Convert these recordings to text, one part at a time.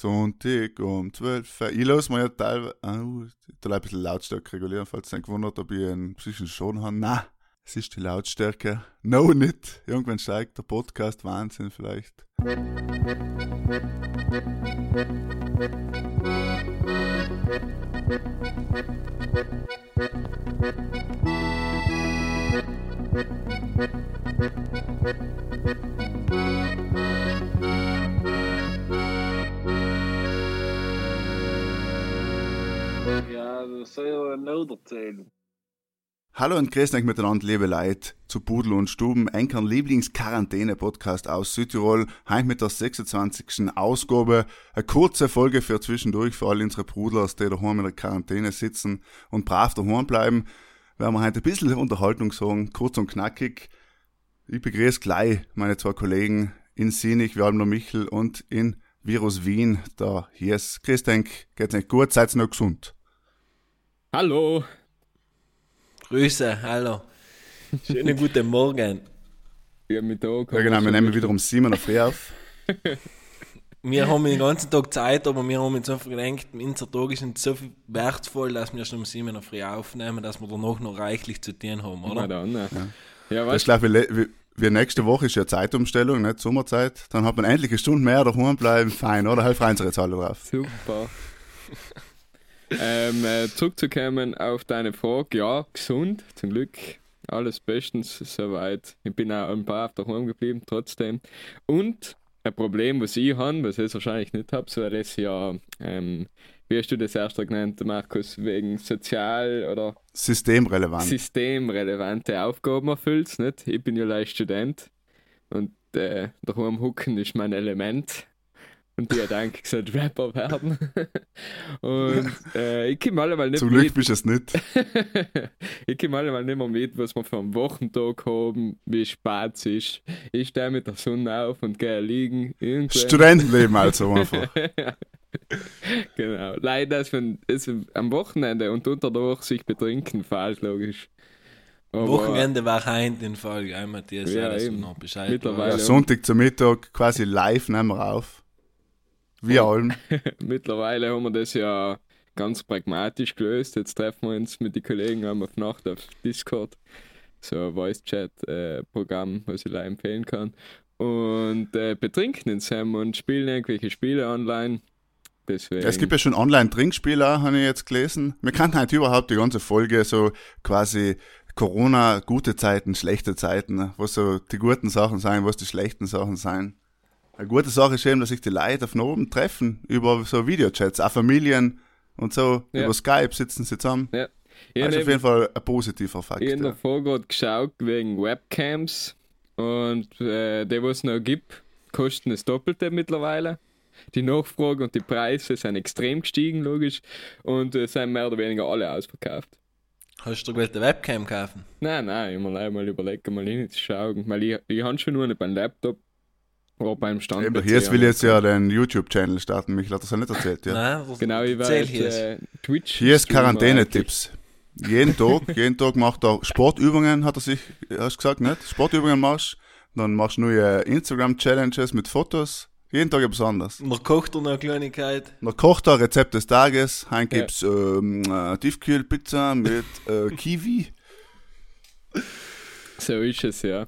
Sonntag um 12 Uhr. Ich lasse mir ja teilweise, oh, ich ein bisschen Lautstärke regulieren, falls ihr gewundert, ob ich einen psychischen Schaden habe. Nein, es ist die Lautstärke. No, nicht. Irgendwann steigt der Podcast Wahnsinn vielleicht. Erzählen. Hallo und grüß euch miteinander, liebe Leute, zu Pudel und Stuben, Enkern Lieblings-Quarantäne-Podcast aus Südtirol, heim mit der 26. Ausgabe. Eine kurze Folge für zwischendurch, für alle unsere Pudlers, die daheim in der Quarantäne sitzen und brav daheim bleiben. Werden wir heute ein bisschen Unterhaltung sagen, kurz und knackig. Ich begrüße gleich meine zwei Kollegen in Sinich, noch Michel und in Virus Wien, da hier ist. Euch, geht's euch gut, seid noch gesund. Hallo. Grüße, hallo. Schönen guten Morgen. Ja, mit da Ja genau, wir nehmen wieder um 7 Uhr früh auf. Wir haben den ganzen Tag Zeit, aber wir haben uns einfach gedacht, unser Tag ist nicht so viel wertvoll, dass wir schon um 7 Uhr früh aufnehmen, dass wir danach noch reichlich zu tun haben, Na oder? dann, ne? Ja, Das weißt le- wie, wie nächste Woche ist ja Zeitumstellung, nicht Sommerzeit. Dann hat man endlich eine Stunde mehr daheim bleiben, fein, oder? Halt freuen sich jetzt alle drauf. Super. Ähm, äh, zurückzukommen auf deine Frage, ja, gesund, zum Glück. Alles bestens soweit. Ich bin auch ein paar daheim geblieben, trotzdem. Und ein Problem, was ich habe, was ich wahrscheinlich nicht habe, so das ja, ähm, wie hast du das erst genannt, Markus, wegen sozial oder Systemrelevant. systemrelevante Aufgaben erfüllst, nicht? Ich bin ja leicht Student und äh, daheim hucken ist mein Element. Und ich denke, ich sollte Rapper werden. und äh, ich komme allemal nicht Zum Glück mit. bist du es nicht. ich komme allemal nicht mehr mit, was wir für einen Wochentag haben, wie spät es ist. Ich stehe mit der Sonne auf und gehe liegen. Studentenleben also einfach. genau. Leider ist, wenn es am Wochenende und unter der Woche sich betrinken, falsch logisch. Aber Wochenende war heute in Folge, einmal Matthias, Ja, ja, eben. noch Bescheid Mittlerweile. weißt. Sonntag zum Mittag quasi live nehmen wir auf. Wie allem. Mittlerweile haben wir das ja ganz pragmatisch gelöst. Jetzt treffen wir uns mit den Kollegen einmal auf Nacht auf Discord. So ein Voice-Chat-Programm, was ich da empfehlen kann. Und äh, betrinken uns und spielen irgendwelche Spiele online. Deswegen. Es gibt ja schon Online-Trinkspiele, habe ich jetzt gelesen. Wir kannten halt überhaupt die ganze Folge so quasi Corona, gute Zeiten, schlechte Zeiten, was so die guten Sachen sein, was die schlechten Sachen sein. Eine gute Sache ist eben, dass sich die Leute auf oben treffen, über so Videochats, auch Familien und so, Ja. über Skype sitzen sie zusammen. ja. Ich Das ist auf jeden Fall ein positiver Fakt. Ich habe Ja. davor gerade geschaut wegen Webcams und äh, die, was es noch gibt, kosten das Doppelte mittlerweile. Die Nachfrage und die Preise sind extrem gestiegen, logisch, und äh, sind mehr oder weniger alle ausverkauft. Hast du gewollt eine Webcam kaufen? Nein, nein, ich muss mal überlegen, mal hinzuschauen, weil ich, ich habe schon nur nicht beim Laptop, aber beim Stand. Eben, hier will ich jetzt ja den YouTube-Channel starten, Michael hat das ja nicht erzählt, ja. Nein, Genau, ich war erzähl jetzt, hier. äh, Twitch. Hier ist Quarantäne-Tipps. Jeden Tag, jeden Tag macht er Sportübungen, hat er sich, hast du gesagt, nicht? Sportübungen machst, dann machst du neue Instagram-Challenges mit Fotos. Jeden Tag etwas anderes. Man kocht er noch eine Kleinigkeit. Dann kocht er Rezept des Tages. Heute Ja. gibt's ähm, äh, Tiefkühlpizza mit äh, Kiwi. So ist es, ja.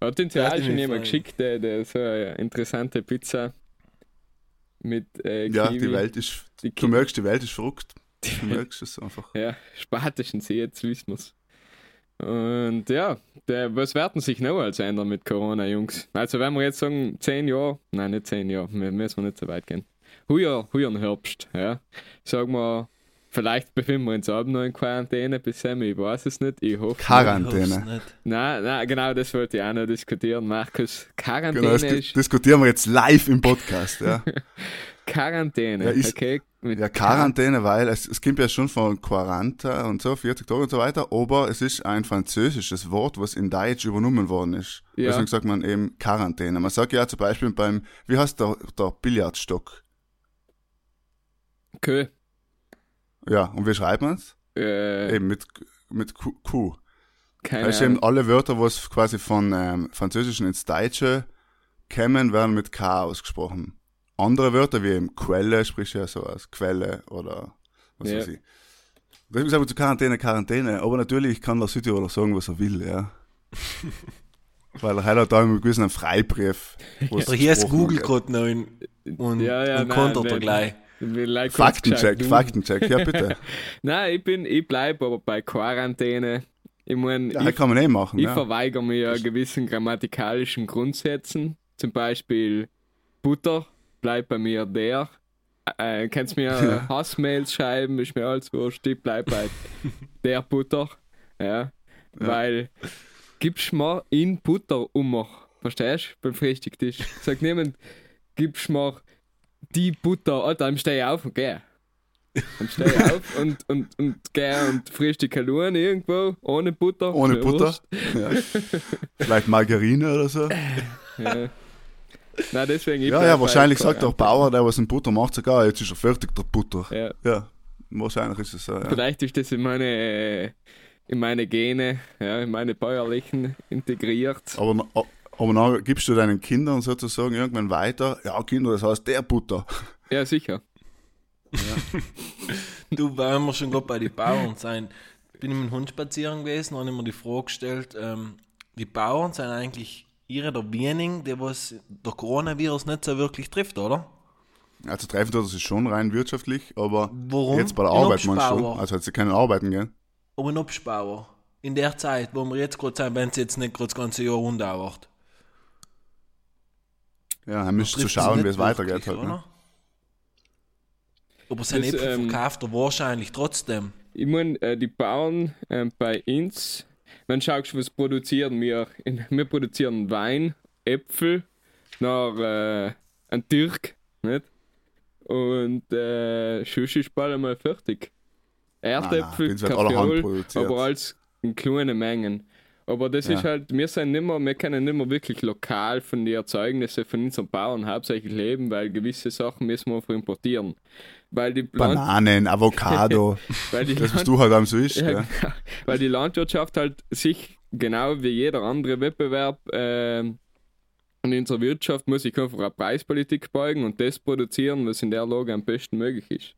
Hat uns ja auch schon jemand geschickt, der, der so eine interessante Pizza mit äh, Ja, Kiwi. die Welt ist, Die du merkst, die Welt ist verrückt. Du merkst es einfach. Ja, spätestens jetzt wissen wir's. Und ja, der, was werden sich noch als ändern mit Corona, Jungs? Also wenn wir jetzt sagen, 10 Jahre, nein, nicht 10 Jahre, wir müssen wir nicht so weit gehen. Heuer, heuer Herbst, ja. Sagen wir, vielleicht befinden wir uns abend noch in Quarantäne bis Sammy, ich weiß es nicht, ich hoffe. Ich Quarantäne. nicht. Nein, nein, genau, das wollte ich auch noch diskutieren, Markus. Quarantäne Genau, das ist diskutieren wir jetzt live im Podcast. Ja, Quarantäne, Ja, ist- okay? Mit ja Quarantäne, weil es, es kommt ja schon von Quaranta und so, 40 Tage und so weiter, aber es ist ein französisches Wort, was in Deutsch übernommen worden ist. Ja. Deswegen sagt man eben Quarantäne. Man sagt ja zum Beispiel beim, wie heißt der, der Billardstock? Kö. Ja, und wie schreibt man es? Äh, Eben mit, mit Q. Q. keine ist eben Ahnung. alle Wörter, was quasi von ähm, Französischen ins Deutsche kämen, werden mit K ausgesprochen. andere Wörter wie eben Quelle, sprich ja so als Quelle oder was Ja. weiß ich. Deswegen sagen wir zu Quarantäne, Quarantäne. Aber natürlich kann der Südtiroler sagen, was er will, ja. Weil er hat da einen gewissen Freibrief. Aber hier ist Google gerade noch in, und, Ja, ja, und nein, kontert er wenn- gleich. Faktencheck, Faktencheck, ja bitte. Nein, ich bin, ich bleibe aber bei Quarantäne. Ich meine, Ja, ich, kann man eh machen. ich Ja. verweigere mir ja gewissen grammatikalischen Grundsätzen. Zum Beispiel Butter bleibt bei mir der. Äh, kannst mir Ja. Hassmails schreiben, ist mir alles wurscht. Ich bleib bei der Butter. Ja. Weil gibst mir in Butter um. Verstehst du? Beim Frühstücktisch. Sagt niemand, gibst mir die Butter. Alter, dann steh ich auf und geh. Dann steh ich auf und, und, und geh und frühstück allein irgendwo, ohne Butter. Ohne Butter. Ja. Vielleicht Margarine oder so. Ja. Nein, deswegen. ich Ja, ja, wahrscheinlich sagt der Quarantäne. Bauer, der was in Butter macht, sogar, jetzt ist er fertig, der Butter. Ja. Ja, wahrscheinlich ist es so, ja. Vielleicht ist das in meine, in meine Gene, ja, in meine bäuerlichen integriert. Aber, aber dann gibst du deinen Kindern sozusagen irgendwann weiter, ja, Kinder, das heißt der Butter. Ja, sicher. Du, weil wir schon gerade bei den Bauern sein, bin ich mit dem Hund spazieren gewesen und habe mir die Frage gestellt, ähm, die Bauern sind eigentlich ihre der wenigen, die was der Coronavirus nicht so wirklich trifft, oder? Also treffen tut das ist schon rein wirtschaftlich, aber Warum? jetzt bei der In Arbeit meinst du. Also hat sie können arbeiten gehen. Aber ein Obstbauer. In der Zeit, wo wir jetzt gerade sind, wenn es jetzt nicht gerade das ganze Jahr undauert. Ja, dann müsst sie schauen, wie es weitergeht halt. Ne? Aber sein Das, Äpfel ähm, verkauft er wahrscheinlich trotzdem. Ich meine, äh, die Bauern ähm, bei uns, man schaut, was produzieren wir. In, wir produzieren Wein, Äpfel, nach äh, ein Türk, nicht? Und äh, Schuss ist bald einmal fertig. Erdäpfel, allerhand Kaffeeol, produziert. aber alles in kleinen Mengen. Aber das Ja. ist halt, wir sind nimmer, wir können nicht mehr wirklich lokal von den Erzeugnissen von unseren Bauern hauptsächlich leben, weil gewisse Sachen müssen wir einfach importieren. Weil die, Land, Bananen, Avocado, weil die das was du halt am so isst. ja, Ja, genau. Weil die Landwirtschaft halt sich genau wie jeder andere Wettbewerb ähm, in unserer Wirtschaft muss sich einfach eine Preispolitik beugen und das produzieren, was in der Lage am besten möglich ist.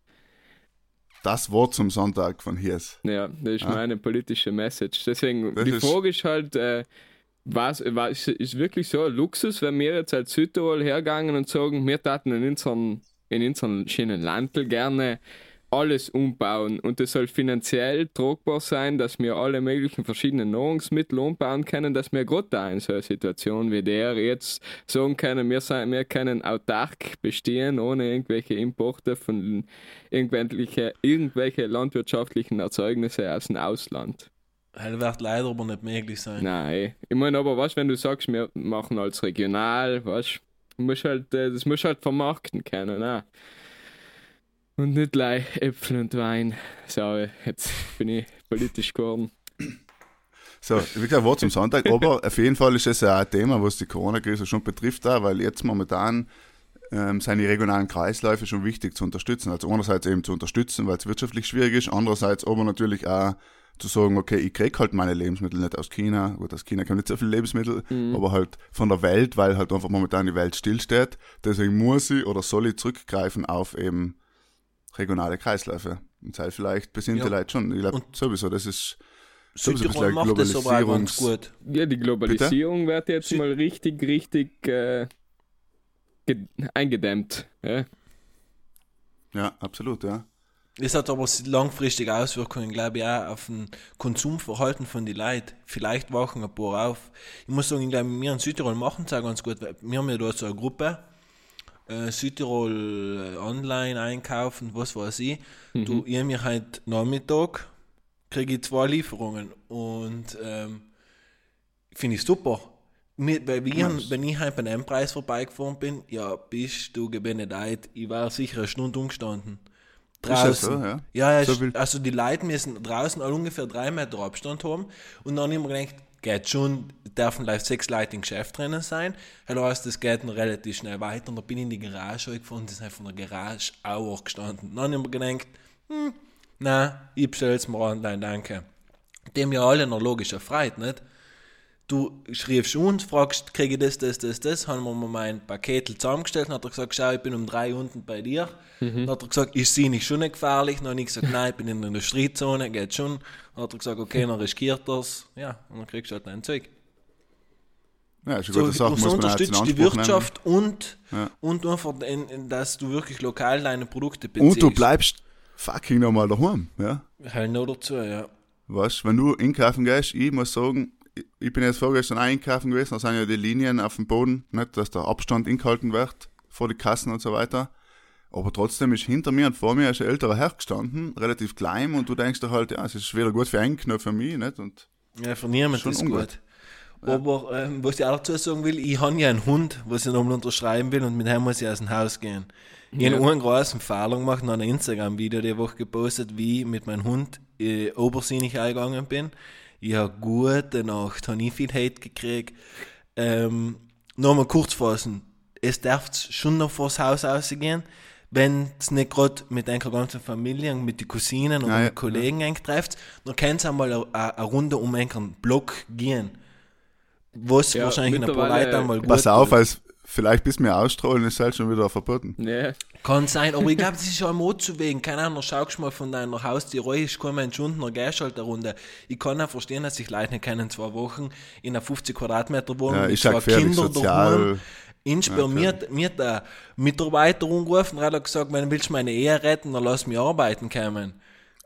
Das Wort zum Sonntag von Hiers. Ja, das ist Ja. meine politische Message. Deswegen, Das die ist- Frage ist halt, äh, was, was ist wirklich so ein Luxus, wenn wir jetzt als Südtirol hergangen und sagen, wir taten in unseren, in unseren schönen Landl gerne alles umbauen und es soll finanziell tragbar sein, dass wir alle möglichen verschiedenen Nahrungsmittel umbauen können, dass wir gerade da in so einer Situation wie der jetzt sagen können, wir, sein, wir können autark bestehen, ohne irgendwelche Importe von irgendwelche, irgendwelche landwirtschaftlichen Erzeugnisse aus dem Ausland. Das wird leider aber nicht möglich sein. Nein, ich meine aber, was, wenn du sagst, wir machen als regional, was, muss halt, äh, das muss halt vermarkten können, ne? Und nicht gleich Äpfel und Wein. So, jetzt bin ich politisch geworden. So, wie gesagt, Wort zum Sonntag, aber auf jeden Fall ist das ja ein Thema, was die Corona-Krise schon betrifft, auch, weil jetzt momentan ähm, sind die regionalen Kreisläufe schon wichtig zu unterstützen. Also einerseits eben zu unterstützen, weil es wirtschaftlich schwierig ist, andererseits aber natürlich auch zu sagen, okay, ich krieg halt meine Lebensmittel nicht aus China, gut, aus China kommen nicht so viele Lebensmittel, aber halt von der Welt, weil halt einfach momentan die Welt stillsteht. Deswegen muss ich oder soll ich zurückgreifen auf eben regionale Kreisläufe. Und sei vielleicht besinnte Ja. Leute schon. Ich glaube sowieso, das ist sowieso ein Südtirol macht das aber auch ganz Globalisierungs- gut. Ja, die Globalisierung wird jetzt Sie- mal richtig, richtig äh, ge- eingedämmt. Ja? Ja, absolut, ja. Das hat aber langfristige Auswirkungen, glaube ich, auch auf ein Konsumverhalten von den Leuten. Vielleicht wachen ein paar auf. Ich muss sagen, ich glaube, wir in Südtirol machen es auch ganz gut. weil Wir haben ja da so eine Gruppe, äh, Südtirol äh, online einkaufen, was weiß ich. Du, ich habe mir heute Nachmittag, kriege ich zwei Lieferungen und ähm, finde ich super. Mir, weil wir, wenn ich halt bei einem Preis vorbeigefahren bin, ja, bist du gebenedeit, ich war sicher eine Stunde umgestanden. Draußen. so, ja? ja, So also die Leute müssen draußen alle ungefähr drei Meter Abstand haben und dann immer gedacht, geht schon, dürfen live sechs Leute im Geschäft drinnen sein. Das heißt, das geht dann relativ schnell weiter und da bin ich in die Garage gefahren, das ist von der Garage auch gestanden. Dann habe ich gedacht, hm, nein, ich bestell's mir online, danke. Dem ja alle noch logisch erfreut, nicht? Du schriebst uns, fragst, kriege ich das, das, das, das, haben wir mal mein Paket zusammengestellt, dann hat er gesagt, schau, ich bin um drei unten bei dir. Dann hat er gesagt, ist sie nicht schon nicht gefährlich? Dann habe ich gesagt, nein, ich bin in der Industriezone, geht schon. Dann hat er gesagt, okay, dann riskiert das. Ja, und dann kriegst du halt dein Zeug. Ja, ist eine So, gute Sache, so muss man unterstützt die Wirtschaft und, Ja. und einfach, in, in, dass du wirklich lokal deine Produkte beziehst. Und du bleibst fucking nochmal daheim, ja. Halt noch dazu, ja. Weißt, wenn du einkaufen gehst, ich muss sagen, ich- bin jetzt vorgestern einkaufen gewesen, da sind ja die Linien auf dem Boden, nicht, dass der Abstand eingehalten wird vor die Kassen und so weiter. Aber trotzdem ist hinter mir und vor mir ein älterer Herr gestanden, relativ klein, und du denkst dir halt, ja, es ist weder gut für einen noch für mich, nicht? Und Ja, für niemanden ist ungut. gut. Aber ähm, was ich auch dazu sagen will, ich habe ja einen Hund, was ich nochmal unterschreiben will und mit dem muss ich aus dem Haus gehen. Ich habe Ja. einen großen Fehler gemacht und habe ein Instagram-Video die Woche gepostet, wie ich mit meinem Hund äh, obersinnig eingegangen bin. Habe gute Nacht, habe ich viel Hate gekriegt. Ähm, Nochmal kurz fassen, es darf schon noch vors Haus rausgehen, wenn es nicht gerade mit einer ganzen Familie, mit den Cousinen oder Ja, ja, mit Kollegen ja. trifft, dann können sie einmal eine, Runde um einen Block gehen. Was Ja, wahrscheinlich ein paar Leute einmal gut pass auf, als vielleicht bis wir ausstrahlen, ist halt schon wieder verboten. Ja, Kann sein, aber ich glaube, das ist ja am zu wegen. Keine Ahnung, schaust mal von deiner Haustür rein, ist kein Mensch unten, dann gehst du halt eine Runde. Ich kann auch verstehen, dass sich Leute nicht kennen, zwei Wochen in einer 50 Quadratmeter Wohnung Ja, mit ja zwei Kindern sozial. daheim. Insper, mir, hat- mir der Mitarbeiter angerufen und hat gesagt, wenn du willst meine Ehe retten, dann lass mich arbeiten kommen.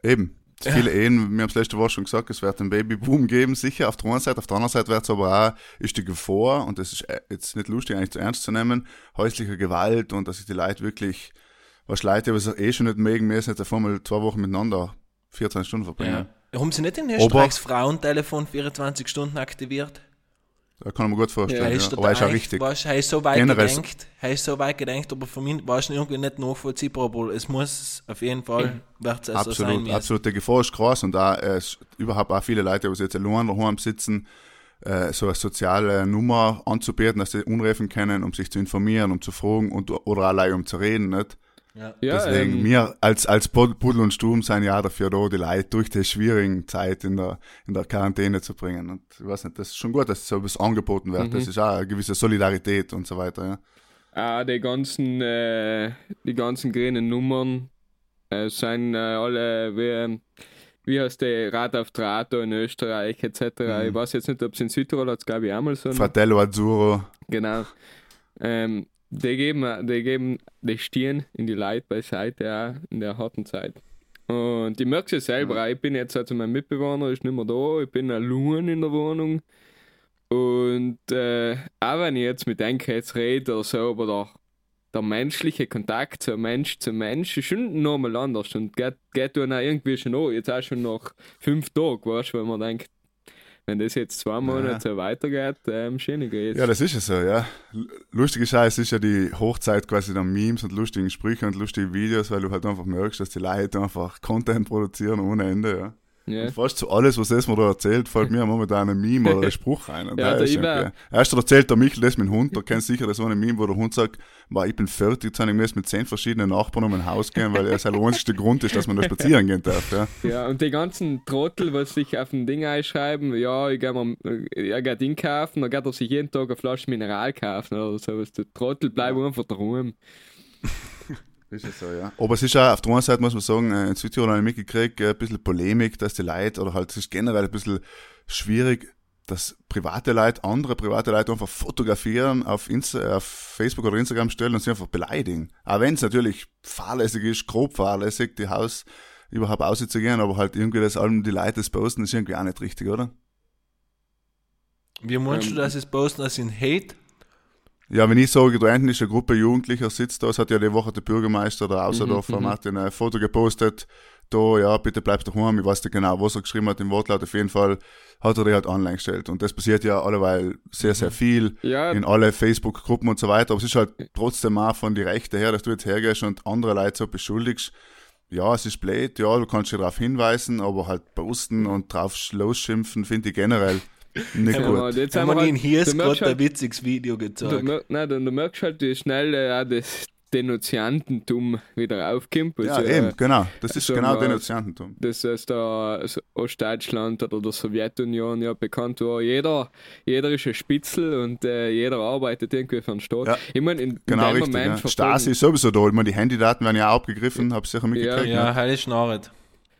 Eben. Viele Ehen, wir haben es letzte Woche schon gesagt, es wird einen Babyboom geben, sicher auf der einen Seite, auf der anderen Seite wird es aber auch, ist die Gefahr, und das ist äh, jetzt nicht lustig eigentlich zu ernst zu nehmen, häusliche Gewalt und dass sich die Leute wirklich, was Leute, was eh schon nicht mögen, müssen jetzt auf einmal zwei Wochen miteinander 14 Stunden verbringen. Haben sie nicht in Aber- Österreich das Frauentelefon 24 Stunden aktiviert? Da kann ich mir gut vorstellen, Ja, ja. ist aber ist auch richtig. Weißt, er ist so weit Generell- gedenkt, er ist so weit gedenkt, aber für mich war es irgendwie nicht nachvollziehbar, aber es muss auf jeden Fall, wird es also sein Absolut, müssen. absolut. Die Gefahr ist groß und da äh, überhaupt auch viele Leute, die jetzt allein daheim sitzen, äh, so eine soziale Nummer anzubieten, dass sie unrufen können, um sich zu informieren, um zu fragen und oder allein um zu reden, nicht? Ja. ja Deswegen, ähm, wir als, als Pud- Pudel und Sturm sind ja dafür da, die Leute durch die schwierigen Zeit in der, in der Quarantäne zu bringen. Und ich weiß nicht, das ist schon gut, dass so etwas angeboten wird. Mhm. Das ist auch eine gewisse Solidarität und so weiter, ja. auch die ganzen, äh, die ganzen grünen Nummern äh, sind äh, alle wie, wie heißt der Rad auf Draht da in Österreich etc. Mhm. Ich weiß jetzt nicht, ob es in Südtirol hat, glaube ich, auch mal so. Fratello Azzurro, Genau. Ähm, die geben, die geben die Stirn in die Leute beiseite auch in der harten Zeit. Und ich merke es ja selber, auch. ich bin jetzt, also mein Mitbewohner ist nicht mehr da, ich bin allein in der Wohnung. Und äh, auch wenn ich jetzt mit jetzt rede oder so, aber der, der menschliche Kontakt so Mensch zu Mensch ist schon nochmal anders und geht, geht dann auch irgendwie schon an. Jetzt auch schon nach fünf Tagen, weißt du, wenn man denkt, wenn das jetzt zwei Monate so weitergeht, ähm, schön geht's. Ja, das ist es so, ja. Lustige Scheiße ist ja die Hochzeit quasi der Memes und lustigen Sprüche und lustige Videos, weil du halt einfach merkst, dass die Leute einfach Content produzieren ohne Ende, ja. Und fast zu alles, was das mir da erzählt, fällt mir momentan ein Meme oder ein Spruch ein. Und Ja, der der ist ich irgendwie- Erst erzählt der Michel das mit dem Hund, da kennst sicher das eine Meme, wo der Hund sagt, "Boah, ich bin fertig, jetzt habe ich müssen mit zehn verschiedenen Nachbarn um ein Haus gehen, weil er der einzigste Grund ist, dass man da spazieren gehen darf, ja. Ja, und die ganzen Trottel, was sich auf ein Ding einschreiben, ja, ich gehe mal, er geht ihn kaufen, dann geht er sich jeden Tag eine Flasche Mineral kaufen oder sowas. Der Trottel bleibt einfach daheim. Ist es so, ja. Aber es ist auch, auf der einen Seite muss man sagen, äh, in Südtirol habe ich mitgekriegt, äh, ein bisschen Polemik, dass die Leute, oder halt, es ist generell ein bisschen schwierig, dass private Leute, andere private Leute einfach fotografieren, auf, Insta, auf Facebook oder Instagram stellen und sie einfach beleidigen. Auch wenn es natürlich fahrlässig ist, grob fahrlässig, die Haus überhaupt auszugehen, aber halt irgendwie das allem die Leute das posten, ist irgendwie auch nicht richtig, oder? Wie meinst Ähm, du, dass es posten als in Hate? Ja, wenn ich sage, da hinten ist eine Gruppe Jugendlicher sitzt da, es hat ja die Woche der Bürgermeister der Auserdorfer Mhm, mhm. Martin ein Foto gepostet, da, ja, bitte bleib daheim, ich weiß nicht genau, was er geschrieben hat im Wortlaut, auf jeden Fall hat er die halt online gestellt. Und das passiert ja alleweil sehr, sehr viel Ja, in alle Facebook-Gruppen und so weiter, aber es ist halt trotzdem auch von die Rechte her, dass du jetzt hergehst und andere Leute so beschuldigst, ja, es ist blöd, ja, du kannst dich darauf hinweisen, aber halt posten und drauf losschimpfen, finde ich generell nicht ja, gut. jetzt Haben wir ihn hier du merkst gerade ein halt, witziges Video du, gezeigt. mer- nein, du, du merkst halt, wie schnell äh, auch das, Denunziantentum wieder aufkommt. Ja, also, eben, äh, genau. Das ist sagen genau wir, Denunziantentum. das ist da Ostdeutschland oder der Sowjetunion ja bekannt war. Jeder, jeder ist ein Spitzel und äh, jeder arbeitet irgendwie für den Staat. Ja, ich meine, in, in Genau, dem richtig. Moment Ja. Stasi ist sowieso da. Ich meine, die Handydaten werden ja auch abgegriffen, hab's sicher mitgekriegt. Ja, ne? heilig schnarret.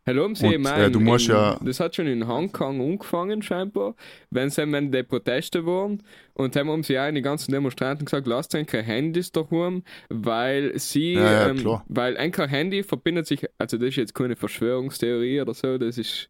Hallo, haben Sie, Und, äh, du musst in, ja- Das hat schon in Hongkong angefangen, scheinbar, wenn sie wenn die Proteste waren. Und dann haben sie auch in die ganzen Demonstranten gesagt, lasst keine Handys daheim, weil sie, Ja, ja, ähm, weil ein Handy verbindet sich, also das ist jetzt keine Verschwörungstheorie oder so, das ist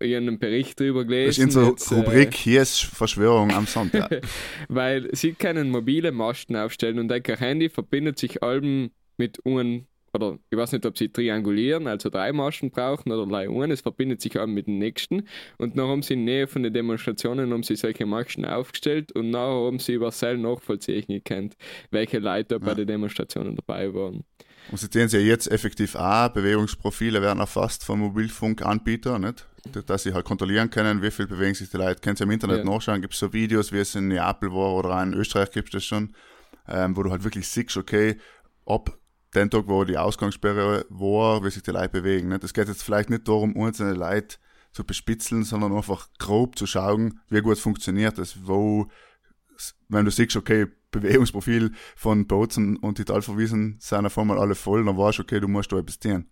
in einem Bericht drüber gelesen. Das ist unsere jetzt, äh, Rubrik Hier ist Verschwörung am Sonntag. weil sie können mobile Masten aufstellen und ein Handy verbindet sich allem mit einem, oder ich weiß nicht, ob sie triangulieren, also drei Masten brauchen oder gleich einen, es verbindet sich allem mit dem nächsten und dann haben sie in Nähe von den Demonstrationen haben sie solche Masten aufgestellt und nachher haben sie überall nachvollziehen gekannt, welche Leute bei den Demonstrationen dabei waren. Und sie sehen sie ja jetzt effektiv auch, Bewegungsprofile werden erfasst von Mobilfunkanbietern, nicht? Dass sie halt kontrollieren können, wie viel bewegen sich die Leute. Können sie im Internet Ja. nachschauen, gibt es so Videos, wie es in Neapel war oder auch in Österreich gibt es das schon, ähm, wo du halt wirklich siehst, okay, ob den Tag, wo die Ausgangssperre war, wie sich die Leute bewegen. Nicht? Es geht jetzt vielleicht nicht darum, einzelne Leute zu bespitzeln, sondern einfach grob zu schauen, wie gut funktioniert das, wo, wenn du siehst, okay, Bewegungsprofil von Bozen und Italverwiesen sind auf einmal alle voll, dann weißt du, okay, du musst da etwas tun.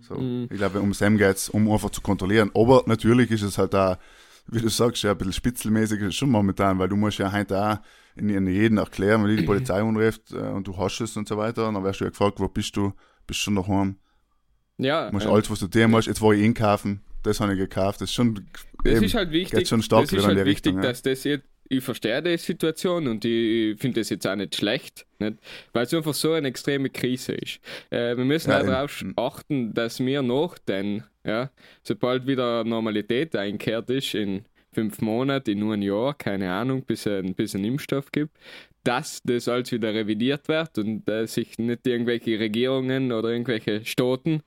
So, Mhm. Ich glaube, um Sam geht's, um einfach zu kontrollieren. Aber natürlich ist es halt auch, wie du sagst, ja, ein bisschen spitzelmäßig ist es schon momentan, weil du musst ja heute auch in, in jedem erklären, wenn die Polizei anruft äh, und du hast es und so weiter, und dann wirst du ja gefragt, wo bist du? Bist du schon daheim? Ja, Du musst äh, alles, was du tun musst, jetzt war ich einkaufen, das habe ich gekauft, das ist schon, Das eben, ist halt wichtig, schon stark das ist halt wichtig Richtung, ja. dass das jetzt, ich verstehe die Situation und ich finde das jetzt auch nicht schlecht, nicht? weil es einfach so eine extreme Krise ist. Äh, wir müssen Ja, darauf achten, dass wir noch denn, ja, sobald wieder Normalität einkehrt ist, in fünf Monaten, in nur ein Jahr, keine Ahnung, bis es ein, bis Impfstoff gibt, dass das alles wieder revidiert wird und äh, sich nicht irgendwelche Regierungen oder irgendwelche Staaten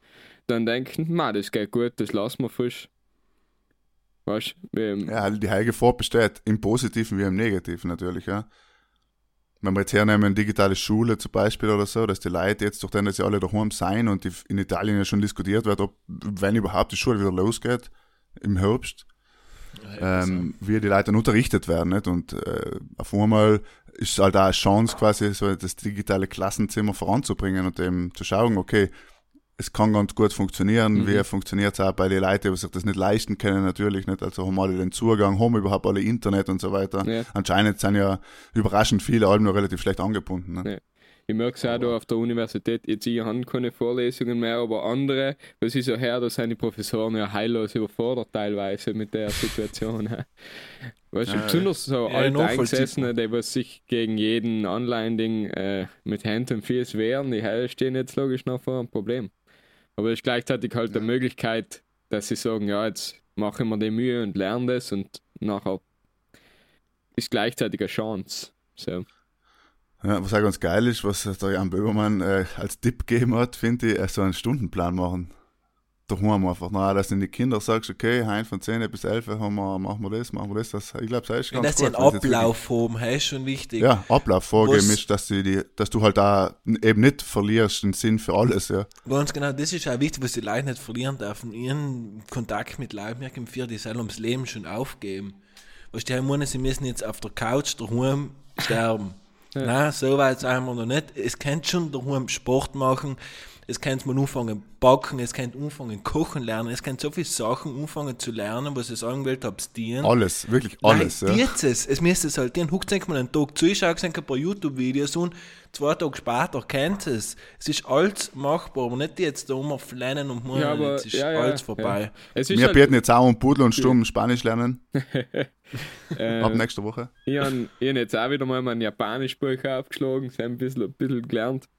dann denken, ma, das geht gut, das lassen wir frisch. Weißt ja, die heilige Gefahr besteht, im Positiven wie im Negativen natürlich, ja. Wenn wir jetzt hernehmen, digitale Schule zum Beispiel oder so, dass die Leute jetzt, durch den, dass sie alle daheim sein und in Italien ja schon diskutiert wird, ob, wenn überhaupt die Schule wieder losgeht, im Herbst, ähm, wie die Leute dann unterrichtet werden. Nicht? Und äh, auf einmal ist es halt auch eine Chance, quasi so das digitale Klassenzimmer voranzubringen und eben zu schauen, okay, es kann ganz gut funktionieren. Mhm. Wie funktioniert es auch bei den Leuten, die sich das nicht leisten können, natürlich nicht. Also haben alle den Zugang, haben überhaupt alle Internet und so weiter. Ja. Anscheinend sind ja überraschend viele Alben noch relativ schlecht angebunden. Ne? Ja. Ich merke es auch da auf der Universität, jetzt ich habe keine Vorlesungen mehr, aber andere, was ich so her, da sind die Professoren ja heillos überfordert teilweise mit der Situation. weißt du, Ja, besonders so ja, alte. Eingesessene, die was sich gegen jeden Online-Ding äh, mit Hand und Fuß wehren, die stehen jetzt logisch noch vor einem Problem. Aber es ist gleichzeitig halt eine Möglichkeit, dass sie sagen, ja, jetzt mache ich mir die Mühe und lerne das und nachher ist gleichzeitig eine Chance. So. Ja, was auch ganz geil ist, was der Jan Böbermann äh, als Tipp gegeben hat, finde ich, äh, so einen Stundenplan machen. Daheim einfach. Na, dass du den Kindern sagst, okay, heim von 10 bis 11 haben wir, machen wir das, machen wir das. das ich glaube, das ist ganz dass sie gut. einen wenn sie jetzt Ablauf haben, hey, ist schon wichtig. Ja, Ablauf vorgeben Was- ist, dass du, die, dass du halt da eben nicht verlierst den Sinn für alles. Ja. Ganz genau, das ist auch wichtig, was die Leute nicht verlieren dürfen. Ihren Kontakt mit Leuten, merke im Vier, die sollen ums Leben schon aufgeben. Weißt du, die meinen, sie müssen jetzt auf der Couch daheim sterben. Nein, so weit sind wir noch nicht. Es könnt schon daheim Sport machen, es könnt man anfangen backen, es könnt anfangen kochen lernen, es könnt so viele Sachen anfangen zu lernen, was es angewählt habt, dienen. Alles, wirklich alles. Nein, ja. jetzt es. Es müsste es halt, den huckt sich mal einen Tag zu, schaut ein paar YouTube-Videos und zwei Tage später kennt es. Es ist alles machbar, aber nicht jetzt da immer flennen und machen, Ja, aber jetzt ist ja, ja, alles vorbei. Ja. Es ist Wir halt, bieten jetzt auch um Pudel und Stumm Spanisch lernen, ab nächster Woche. Ich habe hab jetzt auch wieder mal mein Japanisch-Buch aufgeschlagen, so ein bisschen, ein bisschen gelernt.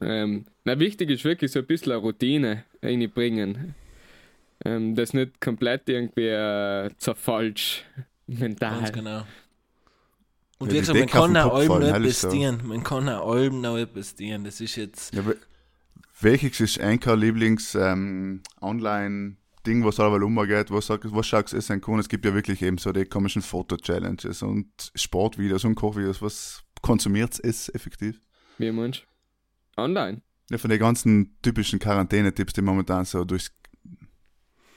Ähm, na, wichtig ist wirklich so ein bisschen eine Routine reinbringen. Ähm, das nicht komplett irgendwie äh, zerfalsch mental. Ganz genau. Und Ja, wie gesagt, man kann auch allem noch etwas so. dienen. Man kann auch allem noch etwas dienen. Das ist jetzt... Ja, wel- welches ist Anker Lieblings ähm, Online-Ding, was aber umgeht, was, sag- was schaust du essen kann? Es gibt ja wirklich eben so die komischen Foto-Challenges und Sportvideos und Kochvideos. Was konsumiert es effektiv? Wie meinst Online. Ja, von den ganzen typischen Quarantäne-Tipps, die momentan so durchs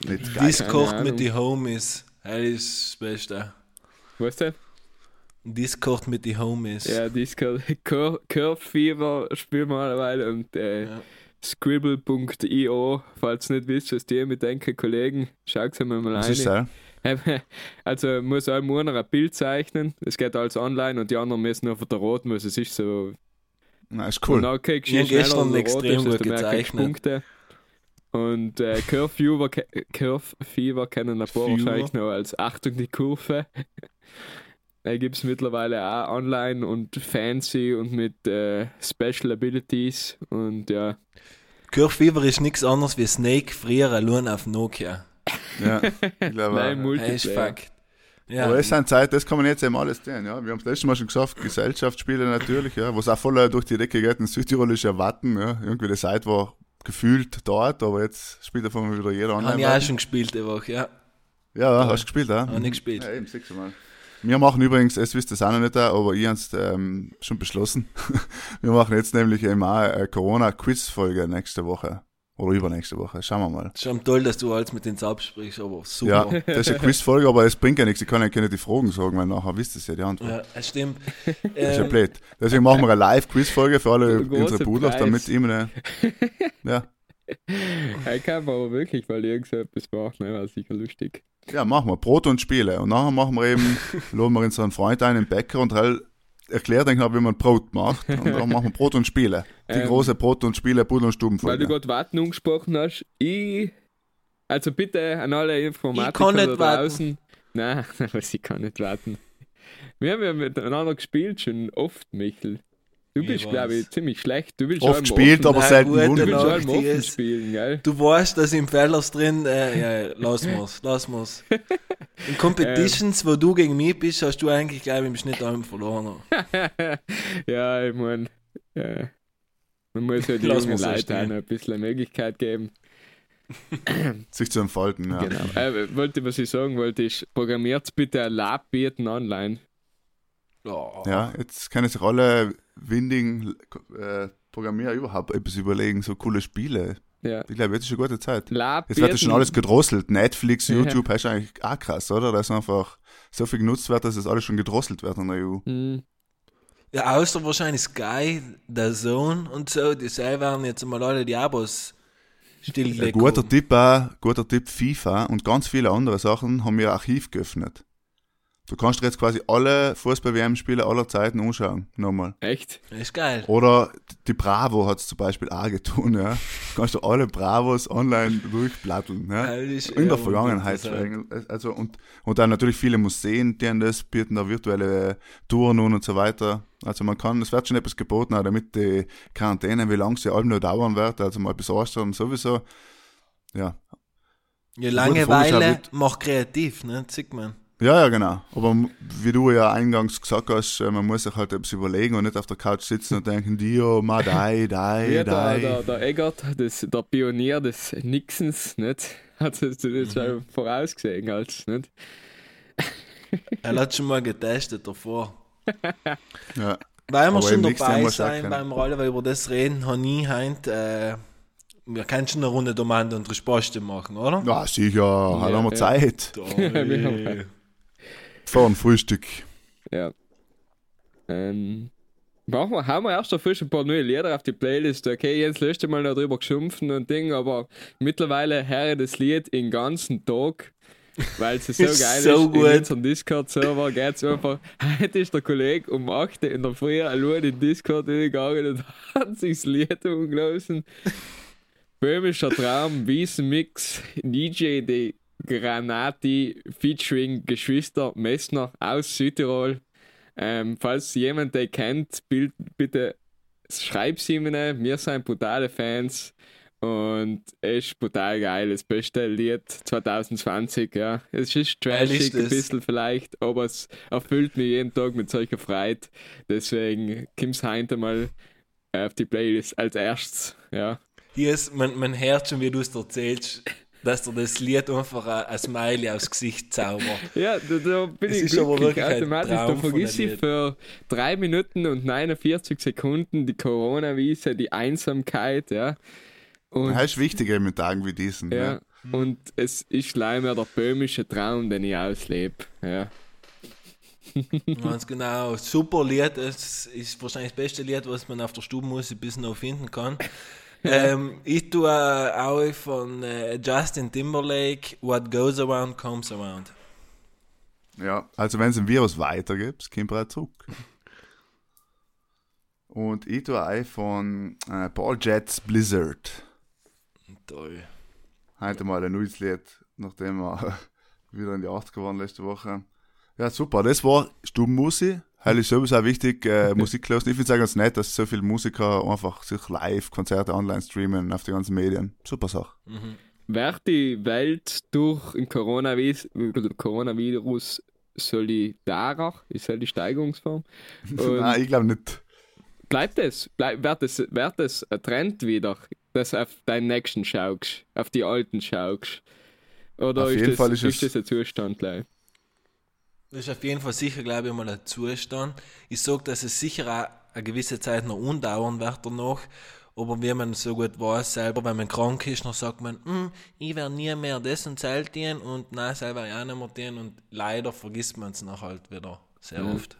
Netz geistern. Discord mit den Homies. Das ist das Beste. Weißt du? Discord mit den Homies. Ja, Discord. Cur Curve Fever spielen wir alleweil und äh, Ja. scribble.io, falls ihr nicht wisst, was die mit denken, Kollegen, schaut es mal Was ist rein. das? Also muss einem einer ein Bild zeichnen, es geht alles online und die anderen müssen nur verroten, was es ist so. Na, ist Und cool. dann kriegst du gestern extrem gut gezeichnet. Punkte. Und äh, Curve, Fever, Curve Fever kennen ein paar Fever. wahrscheinlich noch als Achtung die Kurve. Da gibt es mittlerweile auch online und fancy und mit äh, Special Abilities und ja. Curve Fever ist nichts anderes wie Snake früher allein auf Nokia. Ja, ich glaube, Nein, auch. Das ist Multiplayer. Fakt. Ja. Aber es sind Zeit, das kann man jetzt eben alles sehen. Ja. Wir haben das letzte Mal schon geschafft, Gesellschaftsspiele natürlich, ja, was auch voll durch die Decke geht. In Südtirol ist ja Watten, ja. irgendwie die Seite war gefühlt dort, aber jetzt spielt davon wieder jeder Habe ich auch online. schon gespielt die Woche, ja. Ja, hast du gespielt, ja? Habe ich gespielt. Ja, eben, sechsmal. Wir machen übrigens, es wisst ihr es auch noch nicht, aber ich habe es ähm, schon beschlossen. wir machen jetzt nämlich eben auch eine Corona-Quiz-Folge nächste Woche. Oder übernächste Woche. Schauen wir mal. Schon toll, dass du alles mit den absprichst, aber super. Ja, das ist eine Quizfolge, aber es bringt ja nichts. Ich kann ja keine die Fragen sagen, weil nachher wisst ihr ja die Antwort. Ja, das stimmt. Das ist ja Ähm, blöd. Deswegen machen wir eine Live-Quiz-Folge für alle unsere Preis. damit immer eine, ja, Ich kann aber wirklich, weil irgend so etwas macht, ne, war sicher lustig. ja, machen wir. Brot und Spiele. Und nachher machen wir eben, laden wir unseren Freund ein, den Bäcker, und halt erklärt dann genau, wie man Brot macht. Und dann machen wir Brot und Spiele. Die Ähm, große Brot und Spiele, Pudel und Weil du Stubenfolge. gerade Warten angesprochen hast, ich. Also bitte an alle Informatiker Ich kann nicht da draußen. Nein, aber sie kann nicht warten. Wir haben ja miteinander gespielt, schon oft, Michel. Du Ich bist, glaube ich, ziemlich schlecht. Du willst Oft gespielt, offen, aber Na selten gut, Du willst spielen, gell? Du weißt, dass im Fellers drin, äh, ja, lass mal's, lass mal's. In Competitions, wo du gegen mich bist, hast du eigentlich, glaube ich, im Schnitt allem verloren. ja, ich meine, ja. man muss ja die Lass jungen so Leute auch noch ein bisschen eine Möglichkeit geben. Sich zu entfalten, ja. Genau. Äh, wollte, was ich sagen wollte, ist, programmiert bitte ein Lab bieten online. Ja. Ja, jetzt können sich alle windigen äh, Programmierer überhaupt etwas überlegen, so coole Spiele. Ja. Ich glaube, jetzt ist eine gute Zeit. Lab Jetzt wird das schon alles gedrosselt. Netflix, Ja. YouTube, ist eigentlich auch krass, oder? Dass einfach so viel genutzt wird, dass es alles schon gedrosselt wird in der EU. Hm. Ja, außer wahrscheinlich Sky, der Zone und so, die selber werden jetzt mal alle die Abos Ein stillgelegt. guter haben. Tipp auch, guter Tipp FIFA und ganz viele andere Sachen haben ihr Archiv geöffnet. Du kannst dir jetzt quasi alle Fußball-WM-Spiele aller Zeiten anschauen, nochmal. Echt? Das ist geil. Oder die Bravo hat es zum Beispiel auch getan, ja. Du kannst du alle Bravos online durchplatteln, ja. Ja, das ist In der Vergangenheit schon. Also, und, und dann natürlich viele Museen, die an das bieten da virtuelle Touren und so weiter. Also man kann, es wird schon etwas geboten, auch damit die Quarantäne, wie lange sie allem noch dauern wird, also mal bis Ostern sowieso. Ja. Ja, Vorgeschau Langeweile macht kreativ, ne? Sieht man. Ja, ja, genau. Aber wie du ja eingangs gesagt hast, äh, man muss sich halt etwas überlegen und nicht auf der Couch sitzen und denken, Dio, ma dai, dai, der, dai. der, der Eggert, das, der Pionier des Nixens, nicht? Hat das Mhm. das schon vorausgesehen, als, nicht? Er hat schon mal getestet davor. Ja. Weil wir Aber schon dabei sein beim Roller, weil über das reden, habe ich heint, äh, wir können schon eine Runde Domande und Resposte machen, oder? ja, sicher, Ja, haben wir ja. Zeit. Wir haben- Vor dem Frühstück. Ja. Ähm, machen wir, hauen wir erst auf frisch ein paar neue Lieder auf die Playlist. Okay, Jens letzte Mal noch drüber und Ding, aber mittlerweile höre das Lied den ganzen Tag. Weil es so geil so ist, gut. in unserem Discord-Server geht es einfach, heute ist der Kollege um 8 Uhr in der Früh allein in Discord gegangen und hat sich das Lied umgelassen. Böhmischer Traum, Wiesenmix, DJ die Granati featuring Geschwister Messner aus Südtirol. Ähm, falls jemand den kennt, bild, bitte schreib's ihm. Wir sind brutale Fans und es ist brutal geil. Das beste Lied 2020, ja. Es ist trashig ein bisschen vielleicht, aber es erfüllt mich jeden Tag mit solcher Freude. Deswegen kommt's heute mal auf die Playlist als erstes, ja. Hier ist, man, man hört schon, wie du es erzählst. Dass dir das Lied einfach ein, ein Smiley aufs Gesicht zaubert. Ja, da, da bin Es ich ist aber glücklich wirklich ein automatisch. Da Traum von vergiss der ich für 3 Minuten und 49 Sekunden die Corona-Wiese, die Einsamkeit, ja. Und, Das ist wichtig eben in Tagen wie diesen. ja, Ja. und es ist leider der böhmische Traum, den ich auslebe. Ja. Ganz genau. Super Lied. Es ist wahrscheinlich das beste Lied, was man auf der Stubenmusik bis noch finden kann. Ähm, ich tue auch von äh, Justin Timberlake What Goes Around Comes Around. Ja, also wenn es ein Virus weitergibt, kommt er zurück. Und ich tue auch von äh, Paul Jets Blizzard. Toll. Heute mal ein neues Lied, nachdem er wieder in die 80er waren letzte Woche. Ja, super. Das war Stubenmusik. Heute ist sowieso auch wichtig, äh, Musik hören. Ich finde es auch ganz nett, dass so viele Musiker einfach sich live Konzerte online streamen auf die ganzen Medien. Super Sache. Wird die Welt durch ein Coronavirus, Coronavirus solidarer? Ist halt die Steigerungsform? Und Nein, ich glaube nicht. bleibt es? Bleib, wird es? Wird es ein Trend wieder, dass du auf deinen nächsten schaust, auf die alten schaust? Oder Auf ist, jeden das, Fall ist ist, es- das ein Zustand? gleich? Das ist auf jeden Fall sicher, glaube ich, mal ein Zustand. Ich sage, dass es sicher auch eine gewisse Zeit noch undauern wird danach. Aber wie man so gut weiß, selber, wenn man krank ist, dann sagt man, "Hm, ich werde nie mehr das und Zelt dienen und nein, selber ja auch nicht mehr dienen. Und leider vergisst man es noch halt wieder sehr oft.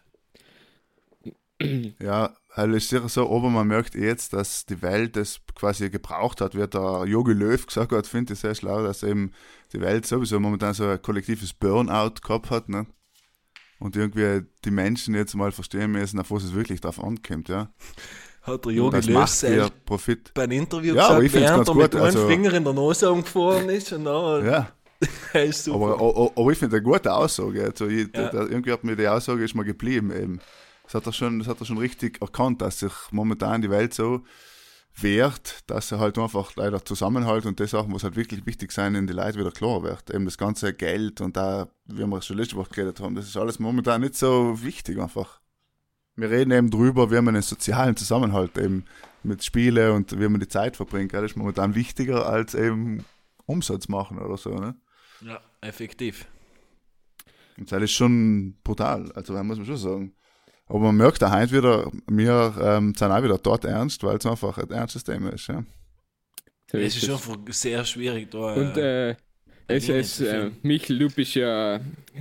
Ja, halt ist sicher so, aber man merkt eh jetzt, dass die Welt das quasi gebraucht hat, wie der Jogi Löw gesagt hat, finde ich sehr schlau, dass eben die Welt sowieso momentan so ein kollektives Burnout gehabt hat, ne? Und irgendwie die Menschen jetzt mal verstehen müssen, auf was es wirklich drauf ankommt, ja. Hat der Jogi Löw selbst Profit. beim Interview Ja, gesagt, während er mit einem also- Finger in der Nose umgefahren ist. Und dann, Ja, ist super. aber, aber, aber ich finde eine gute Aussage. Also ich, Ja. da, irgendwie hat mir die Aussage ist mal geblieben eben. Das hat er schon, das hat er schon richtig erkannt, dass sich momentan die Welt so wehrt, dass er halt einfach leider Zusammenhalt und das Sachen, was halt wirklich wichtig sein, in die Leute wieder klar wird. Eben das ganze Geld und da, wie wir schon letzte Woche geredet haben, das ist alles momentan nicht so wichtig einfach. Wir reden eben drüber, wie man einen sozialen Zusammenhalt eben mit Spiele und wie man die Zeit verbringt. Das ist momentan wichtiger als eben Umsatz machen oder so, ne? ja, effektiv. Und das ist schon brutal, also muss man schon sagen. Aber man merkt da heute wieder, wir ähm, sind auch wieder dort ernst, weil es einfach ein ernstes Thema ist. Ja. So Es ist ist schon sehr schwierig da. Und äh, es ist, äh. Michael, du bist ja,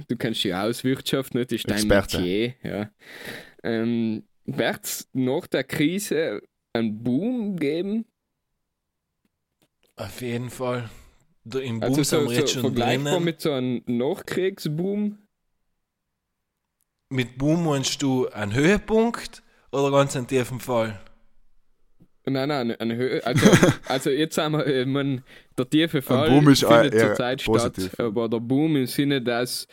du kennst ja aus Wirtschaft, nicht? Das ist dein Experte. Metier, ja. Ähm, Wird es nach der Krise einen Boom geben? Auf jeden Fall. Im Boom Also sind so, wir jetzt so schon vergleichbar drinnen. Mit, mit so einem Nachkriegsboom? Boom meinst du einen Höhepunkt oder ganz einen tiefen Fall? Nein, nein, eine Höhe. Also, also jetzt haben wir, ich mein, der tiefe Fall Boom ist findet eher zurzeit positiv. statt, aber der Boom im Sinne, dass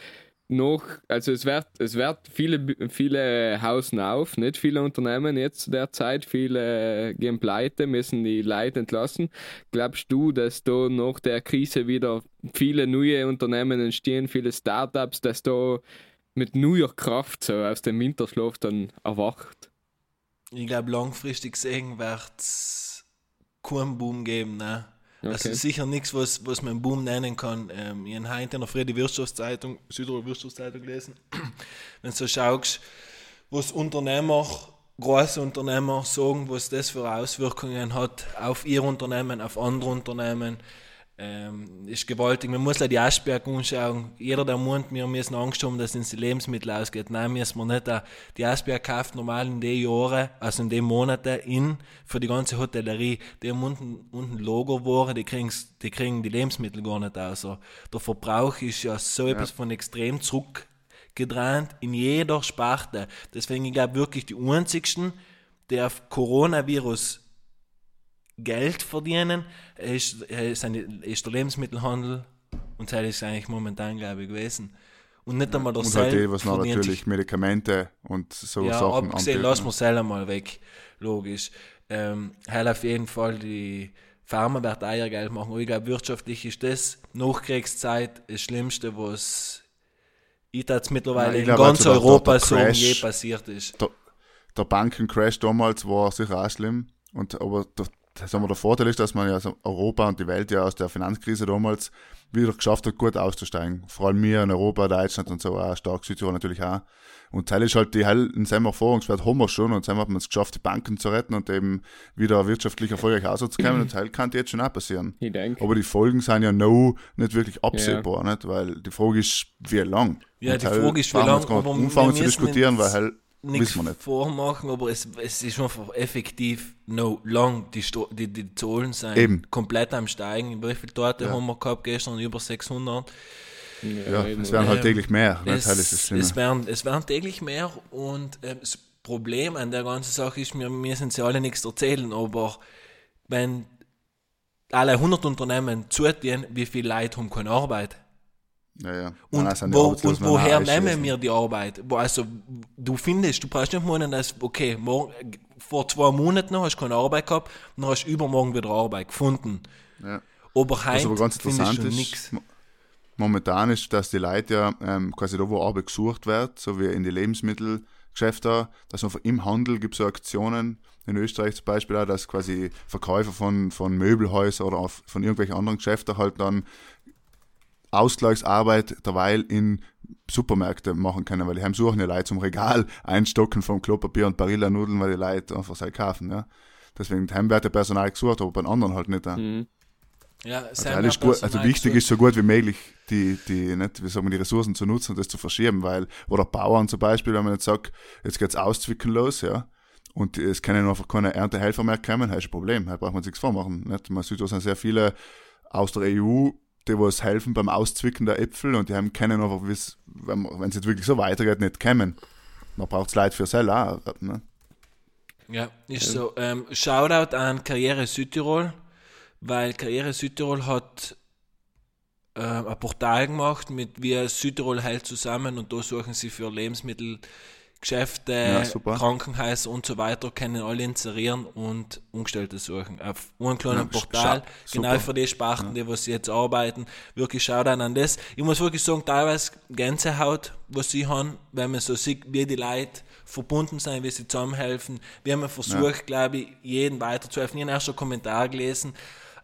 noch, also es wird, es wird viele, viele hausen auf, nicht viele Unternehmen jetzt derzeit, viele gehen pleite, müssen die Leute entlassen. Glaubst du, dass da nach der Krise wieder viele neue Unternehmen entstehen, viele Startups, dass da mit neuer Kraft so aus dem Winterschlaf dann erwacht? Ich glaube, langfristig gesehen wird es keinen Boom geben. Ne? Also Okay. sicher nichts, was, was man Boom nennen kann. Ähm, ich habe heute in der Früh die Wirtschaftszeitung, Südtiroler Wirtschaftszeitung gelesen. Wenn du so schaust, was Unternehmer, große Unternehmer sagen, was das für Auswirkungen hat auf ihr Unternehmen, auf andere Unternehmen, ähm, ist gewaltig. Man muss ja die Asperger anschauen. Jeder, der meint, wir müssen Angst haben, dass uns die Lebensmittel ausgeht. Nein, müssen wir nicht. Auch Die Asperger kauft normal in den Jahren, also in den Monaten, in für die ganze Hotellerie. Die haben unten, unten Lagerwaren, die, kriegen's- die kriegen die Lebensmittel gar nicht aus. Also der Verbrauch ist ja so etwas von extrem zurückgedreht in jeder Sparte. Deswegen, ich glaube wirklich, die einzigsten, die auf Coronavirus Geld verdienen, ist, ist, der Lebensmittelhandel und das ist eigentlich momentan, glaube ich, gewesen. Und nicht einmal der Und halt die, was noch natürlich sich- Medikamente und so ja, Sachen abgesehen, lassen wir Sell einmal weg, logisch. Ähm, halt auf jeden Fall, die Pharma wird auch ihr Geld machen, aber ich glaube, wirtschaftlich ist das Nachkriegszeit das Schlimmste, was ich jetzt mittlerweile Ja, in ganz also der- der- Europa der so Crash- je passiert ist. der Bankencrash damals war sicher auch schlimm. Und, aber der, sagen wir, der Vorteil ist, dass man ja Europa und die Welt ja aus der Finanzkrise damals wieder geschafft hat, gut auszusteigen. Vor allem wir in Europa, Deutschland und so auch stark, Südtirol natürlich auch. Und Teil ist halt die Hell in seinem Erfahrungswert haben wir schon und seinem hat man es geschafft, die Banken zu retten und eben wieder wirtschaftlich erfolgreich auszukommen und Teil kann jetzt schon auch passieren. Ich denke. Aber die Folgen sind ja no nicht wirklich absehbar, nicht? Weil die Frage ist, wie lang? Ja, Und die Frage ist, wie wir lang, aber wir anfangen zu diskutieren, weil halt nichts vormachen, aber es, es ist einfach effektiv no lang. Die, Sto die, die Zahlen sind Eben. komplett am Steigen. Wie viele Torte Ja. haben wir gehabt gestern? Über 600. Ja, eben. es werden halt Ähm, täglich mehr. Nicht? Es, Schlimme. es, werden, es werden täglich mehr und ähm, das Problem an der ganzen Sache ist, wir müssen sie alle nichts erzählen, aber wenn alle 100 Unternehmen zutun, wie viele Leute haben keine Arbeit? Ja, ja. Und, wo, und woher nehmen wir die Arbeit? Also, du findest, du brauchst nicht meinen, dass, okay, morgen, vor zwei Monaten noch hast du keine Arbeit gehabt dann hast du übermorgen wieder Arbeit gefunden. Ja. Aber Was heute aber ganz interessant ist, nichts. mo- momentan ist, dass die Leute ja ähm, quasi da, wo Arbeit gesucht wird, so wie in die Lebensmittelgeschäfte, dass einfach im Handel gibt es so Aktionen, in Österreich zum Beispiel auch, dass quasi Verkäufer von, von Möbelhäusern oder von irgendwelchen anderen Geschäften halt dann Ausgleichsarbeit derweil in Supermärkte machen können, weil die haben suchen ja Leute zum Regal einstocken vom Klopapier und Barilla-Nudeln, weil die Leute einfach sei kaufen, ja. Deswegen haben wir Personal gesucht, aber bei den anderen halt nicht. Mhm. Ja, Also, auch gut, also wichtig gesucht. ist so gut wie möglich, die, die, nicht, wie sagen wir, die Ressourcen zu nutzen und das zu verschieben, weil, oder Bauern zum Beispiel, wenn man jetzt sagt, jetzt geht's auszwicken los, ja, und es können einfach keine Erntehelfer mehr kommen, das ist ein Problem, da braucht man sich nichts vormachen, nicht? Man sieht, da sind sehr viele aus der EU, die was helfen beim Auszwicken der Äpfel und die haben keinen einfach, wenn es jetzt wirklich so weitergeht, nicht kommen. Man braucht es Leute für selber ne? Ja, ist so. Ähm, Shoutout an Karriere Südtirol, weil Karriere Südtirol hat äh, ein Portal gemacht mit Wir Südtirol hält zusammen und da suchen sie für Lebensmittelgeschäfte, Ja. Krankenhäuser und so weiter, können alle inserieren und Angestellte suchen. Auf einem kleinen Ja, Portal, genau für die Sparten, die was sie jetzt arbeiten. Wirklich Shoutout an das. Ich muss wirklich sagen, teilweise Gänsehaut, was sie haben, wenn man so sieht, wie die Leute verbunden sind, wie sie zusammenhelfen. Wir haben versucht, glaube ich, jeden weiterzuhelfen. Ich habe erst einen Kommentar gelesen,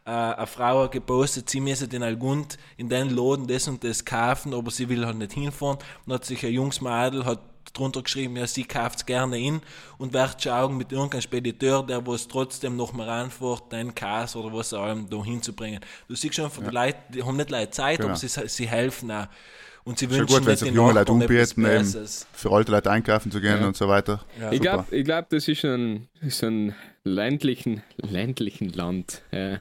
äh, eine Frau hat gepostet, sie müsse den Algund in den Laden das und das kaufen, aber sie will halt nicht hinfahren. Und hat sich ein junges Mädel hat drunter geschrieben, ja, sie kauft es gerne in und wird schauen mit irgendeinem Spediteur, der was trotzdem noch mal ranfährt, den Käse oder was auch immer da hinzubringen. Du siehst schon, für die Leute, die haben nicht Leute Zeit, Genau. aber sie, sie helfen auch. Und sie Schon wünschen gut, wenn den junge Leute umbieten, für alte Leute einkaufen zu gehen Ja. und so weiter. Ja. Ich glaube, ich glaub, das ist ein, so ein ländlichen, ländlichen Land. Ja.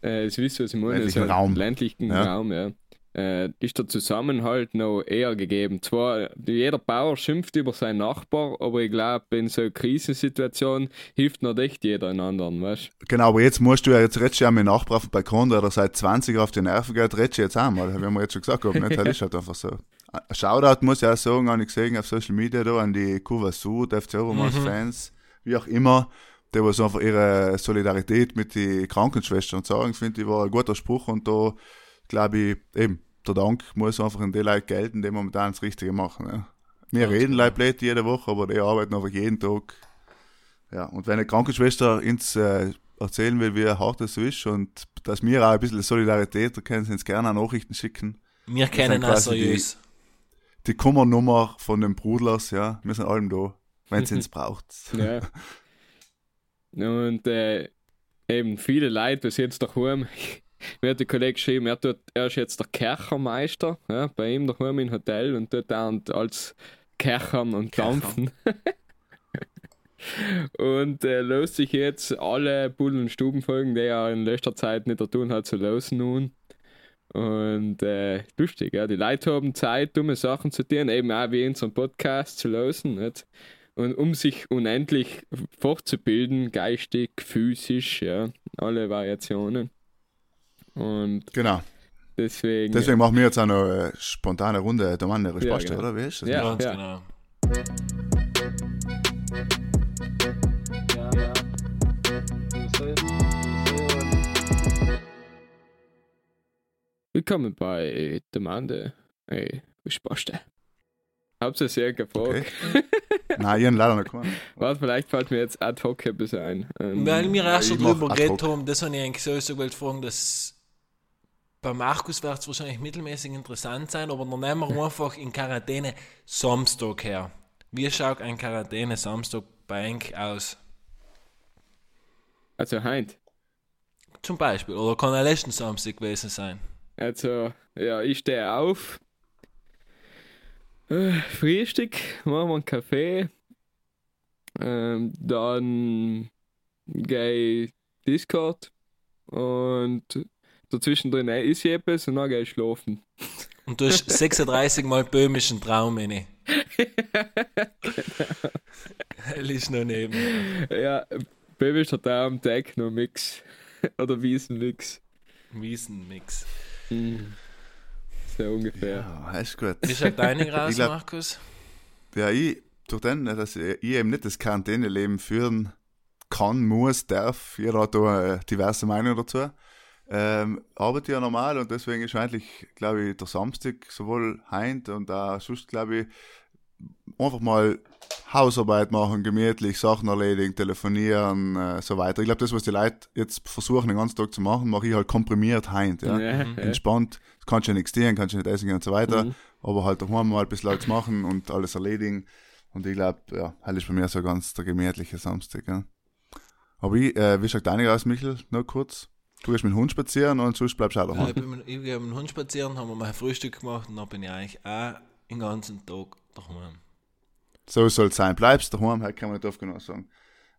Äh, das wisst ihr, was ich meine? Ländlichen so ein Raum. Ländlichen Ja. Raum, ja. Äh, ist der Zusammenhalt noch eher gegeben. Zwar, jeder Bauer schimpft über seinen Nachbar, aber ich glaube, in so einer Krisensituation hilft noch echt jeder einen anderen, weißt Genau, aber jetzt musst du ja, jetzt redest du ja mit dem Nachbar auf dem Balkon, der seit 20 auf die Nerven geht, redest du jetzt auch mal, wie wir jetzt schon gesagt haben, nicht? Das ist halt einfach so. Ein Shoutout muss ich auch sagen, habe ich gesehen auf Social Media da an die Kuva Sud, FC Obermals Fans, wie auch immer, die was einfach ihre Solidarität mit den Krankenschwestern sagen, finde ich, war ein guter Spruch und da glaube ich, eben, der Dank muss einfach in den Leuten gelten, die momentan das Richtige machen. Ja. Wir Ganz reden genau. Leute blöd jede Woche, aber die arbeiten einfach jeden Tag ja, und wenn eine Krankenschwester uns äh, erzählen will, wie hart es so ist und dass wir auch ein bisschen Solidarität, da können sie uns gerne auch Nachrichten schicken. Wir kennen auch quasi die- seriös. Die Kummernummer von den Brudlers, ja, wir sind allem da, wenn sie uns braucht. Ja. Und äh, eben viele Leute, was jetzt daheim, mir hat der Kollege geschrieben, er, tut, er ist jetzt der Kerchermeister, ja, bei ihm daheim im Hotel und tut dauernd als Kerchern und. Dampfen. und äh, löst sich jetzt alle Bullen- und Stubenfolgen, die er in letzter Zeit nicht tun hat, zu lösen nun. Und äh, lustig, ja, die Leute haben Zeit, dumme Sachen zu tun, eben auch wie in unserem Podcast zu lösen. Nicht? Und um sich unendlich fortzubilden, geistig, physisch, ja, alle Variationen. Und Genau. deswegen. Deswegen machen wir jetzt auch noch eine spontane Runde der Mann der Spaß, genau. oder? Wie ist das? Ja. Ganz genau. Ja, ja. Soll- Willkommen bei Demande. Ey, wie Spaß Hab's eine sehr gefragt. Okay. Nein, ich habe leider noch keinen. Was, vielleicht fällt mir jetzt ad hoc ein bisschen ein. Ähm, Weil wir auch schon drüber geredet haben, das habe ich eigentlich sowieso gewollt fragen, dass bei Markus wird es wahrscheinlich mittelmäßig interessant sein, aber dann nehmen wir einfach in Quarantäne Samstag her. Wie schaut ein Quarantäne Samstag bei Enk aus? also heint. Zum Beispiel. Oder kann er letzten Samstag gewesen sein? Also, ja, ich stehe auf. Äh, Frühstück, machen wir einen Kaffee. Ähm, dann gehe ich Discord. Und dazwischen drin ist etwas und dann gehe ich schlafen. Und du hast 36 Mal böhmischen Traum inne. Hell ist noch neben. Ja, Babyscher Traum, Techno-Mix. Oder Wiesen-Mix. Wiesenmix. Hm. So ungefähr. Ja, ist gut. Wie schaut deine raus, Ich glaub- Markus? Ja, ich, durch den, dass ich ich eben nicht das Quarantäneleben führen kann, muss, darf, jeder hat da eine diverse Meinung dazu, ähm, arbeite ja normal und deswegen ist eigentlich, glaube ich, der Samstag sowohl heint und auch sonst, glaube ich, einfach mal Hausarbeit machen, gemütlich, Sachen erledigen, telefonieren, äh, so weiter. Ich glaube, das, was die Leute jetzt versuchen, den ganzen Tag zu machen, mache ich halt komprimiert heint, ja. Ja, Mhm. ja. Entspannt, kannst ja nichts tun, kannst ja nicht essen gehen und so weiter Mhm. aber halt daheim mal ein bisschen was machen und alles erledigen. Und ich glaube, ja, halt ist bei mir so ganz der gemütliche Samstag. Ja. Aber ich, äh, wie schaut deine aus, Michel? Nur kurz. Du gehst mit dem Hund spazieren und sonst bleibst du auch Ja, daheim. ich bin mit, ich gehe mit dem Hund spazieren, haben wir mal ein Frühstück gemacht und dann bin ich eigentlich auch den ganzen Tag daheim. So soll es sein. Bleibst daheim, halt kann man nicht oft genug sagen.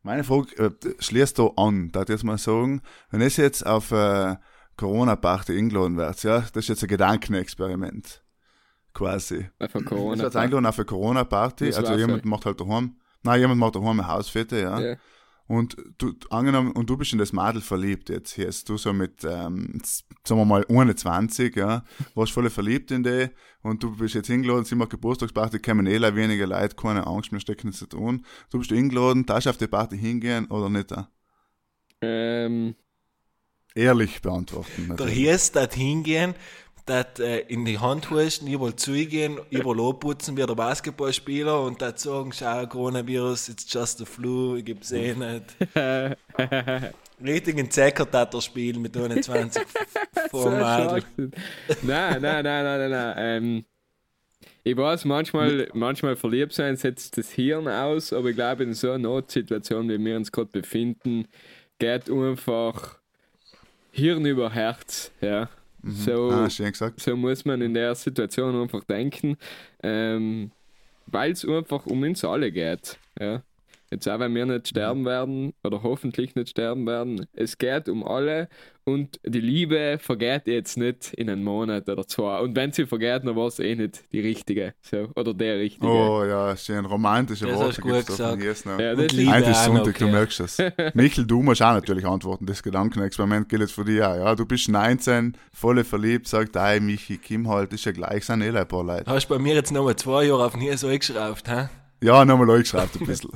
Meine Frage äh, schließt da an, da ich jetzt mal sagen, wenn es jetzt auf äh, Corona-Party eingeladen wird, ja, das ist jetzt ein Gedankenexperiment. Quasi. Einfach Es Corona. wird eingeladen auf eine Corona-Party, also jemand ja. macht halt daheim, nein, jemand macht daheim eine Hausfete, ja. Ja. Und du, angenommen, und du bist in das Madel verliebt jetzt, hier ist du so mit, ähm, sagen wir mal, 21, ja, warst voll verliebt in die, und du bist jetzt hingeladen, sie macht Geburtstagsparty, kommen eh weniger Leute, keine Angst, wir stecken nichts zu tun. Du bist eingeladen, darfst auf die Party hingehen oder nicht? Ähm, Ehrlich beantworten. Der natürlich. Hies dat hingehen, dat äh, in die Hand huschen, überall zugehen, überall anputzen wie der Basketballspieler und dat sagen, schau, Coronavirus, it's just a flu, ich gib's eh nicht. Richtig ein Zeckertatter-Spiel mit 21 vor dem Adel. Schwachsinn. nein, nein, nein, nein, nein, nein. Ähm, ich weiß, manchmal, manchmal verliebt sein setzt das Hirn aus, aber ich glaube, in so einer Notsituation, wie wir uns gerade befinden, geht einfach Hirn über Herz. Ja. So, Ah, so muss man in der Situation einfach denken, ähm, weil es einfach um uns alle geht. Ja. Jetzt auch wenn wir nicht sterben werden oder hoffentlich nicht sterben werden, es geht um alle und die Liebe vergeht jetzt nicht in einem Monat oder zwei. Und wenn sie vergeht, dann war es eh nicht die richtige. So, oder der richtige. Oh ja, schön romantische Das Worte gut von gesagt. Jes noch. Ja, Und das Liebe auch Sonntag, noch, du merkst es. Michel, du musst auch natürlich antworten. Das Gedankenexperiment gilt jetzt für dich auch. Ja, du bist 19, voll verliebt, sagt, hey, Michi, Kim halt, ist ja gleich, sind eh ein paar Leute. Hast bei mir jetzt nochmal zwei Jahre auf den Hies eingeschraubt, hä? Ja, nochmal eingeschraubt ein bisschen.